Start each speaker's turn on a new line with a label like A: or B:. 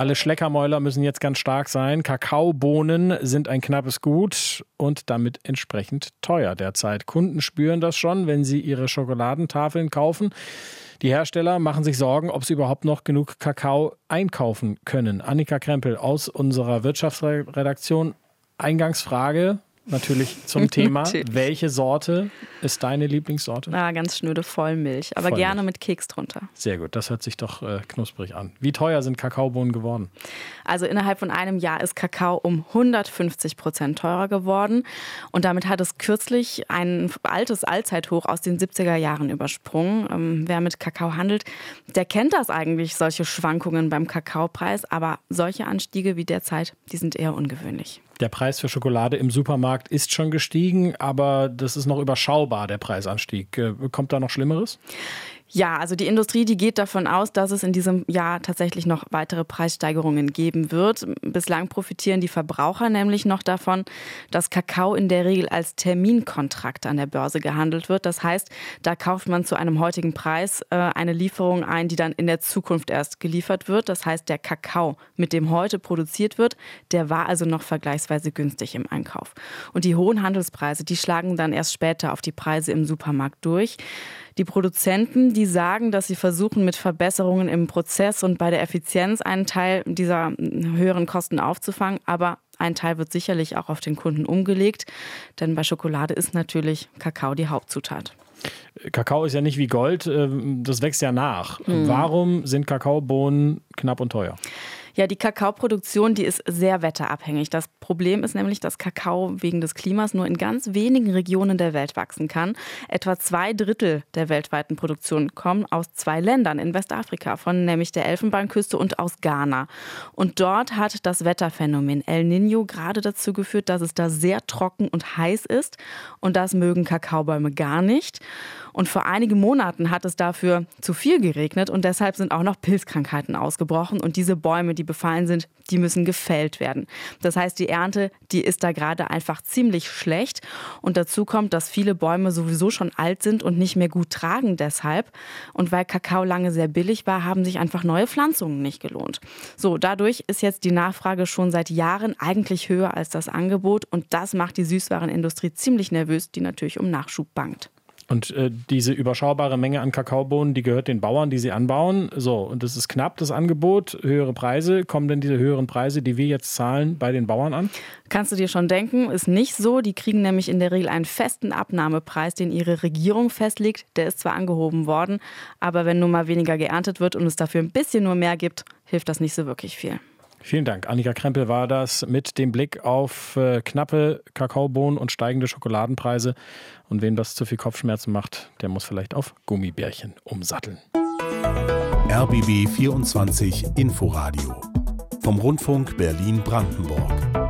A: Alle Schleckermäuler müssen jetzt ganz stark sein. Kakaobohnen sind ein knappes Gut und damit entsprechend teuer derzeit. Kunden spüren das schon, wenn sie ihre Schokoladentafeln kaufen. Die Hersteller machen sich Sorgen, ob sie überhaupt noch genug Kakao einkaufen können. Annika Krempel aus unserer Wirtschaftsredaktion. Eingangsfrage, natürlich zum Thema. Welche Sorte ist deine Lieblingssorte?
B: Na, ganz schnöde Vollmilch, aber Vollmilch. gerne mit Keks drunter.
A: Sehr gut, das hört sich doch äh, knusprig an. Wie teuer sind Kakaobohnen geworden?
B: Also innerhalb von einem Jahr ist Kakao um 150 Prozent teurer geworden und damit hat es kürzlich ein altes Allzeithoch aus den 70er Jahren übersprungen. Ähm, wer mit Kakao handelt, der kennt das eigentlich, solche Schwankungen beim Kakaopreis, aber solche Anstiege wie derzeit, die sind eher ungewöhnlich.
A: Der Preis für Schokolade im Supermarkt ist schon gestiegen, aber das ist noch überschaubar, der Preisanstieg. Äh, kommt da noch Schlimmeres?
B: Ja, also die Industrie, die geht davon aus, dass es in diesem Jahr tatsächlich noch weitere Preissteigerungen geben wird. Bislang profitieren die Verbraucher nämlich noch davon, dass Kakao in der Regel als Terminkontrakt an der Börse gehandelt wird. Das heißt, da kauft man zu einem heutigen Preis äh, eine Lieferung ein, die dann in der Zukunft erst geliefert wird. Das heißt, der Kakao, mit dem heute produziert wird, der war also noch vergleichsweise günstig im Einkauf. Und die hohen Handelspreise, die schlagen dann erst später auf die Preise im Supermarkt durch. Die Produzenten, die sagen, dass sie versuchen, mit Verbesserungen im Prozess und bei der Effizienz einen Teil dieser höheren Kosten aufzufangen, aber ein Teil wird sicherlich auch auf den Kunden umgelegt, denn bei Schokolade ist natürlich Kakao die Hauptzutat.
A: Kakao ist ja nicht wie Gold, äh, das wächst ja nach. Hm. Warum sind Kakaobohnen knapp und teuer?
B: Ja, die Kakaoproduktion, die ist sehr wetterabhängig. Das Problem ist nämlich, dass Kakao wegen des Klimas nur in ganz wenigen Regionen der Welt wachsen kann. Etwa zwei Drittel der weltweiten Produktion kommen aus zwei Ländern in Westafrika, von nämlich der Elfenbeinküste und aus Ghana. Und dort hat das Wetterphänomen El Nino gerade dazu geführt, dass es da sehr trocken und heiß ist. Und das mögen Kakaobäume gar nicht. Und vor einigen Monaten hat es dafür zu viel geregnet und deshalb sind auch noch Pilzkrankheiten ausgebrochen. Und diese Bäume, die befallen sind, die müssen gefällt werden. Das heißt, die Ernte, die ist da gerade einfach ziemlich schlecht. Und dazu kommt, dass viele Bäume sowieso schon alt sind und nicht mehr gut tragen deshalb. Und weil Kakao lange sehr billig war, haben sich einfach neue Pflanzungen nicht gelohnt. So, dadurch ist jetzt die Nachfrage schon seit Jahren eigentlich höher als das Angebot. Und das macht die Süßwarenindustrie ziemlich nervös, die natürlich um Nachschub bangt.
A: Und äh, diese überschaubare Menge an Kakaobohnen, die gehört den Bauern, die sie anbauen. So, und das ist knapp, das Angebot, höhere Preise. Kommen denn diese höheren Preise, die wir jetzt zahlen, bei den Bauern an?
B: Kannst du dir schon denken, ist nicht so. Die kriegen nämlich in der Regel einen festen Abnahmepreis, den ihre Regierung festlegt. Der ist zwar angehoben worden, aber wenn nun mal weniger geerntet wird und es dafür ein bisschen nur mehr gibt, hilft das nicht so wirklich viel.
A: Vielen Dank. Annika Krempel war das mit dem Blick auf äh, knappe Kakaobohnen und steigende Schokoladenpreise. Und wem das zu viel Kopfschmerzen macht, der muss vielleicht auf Gummibärchen umsatteln.
C: RBB 24 Inforadio vom Rundfunk Berlin-Brandenburg.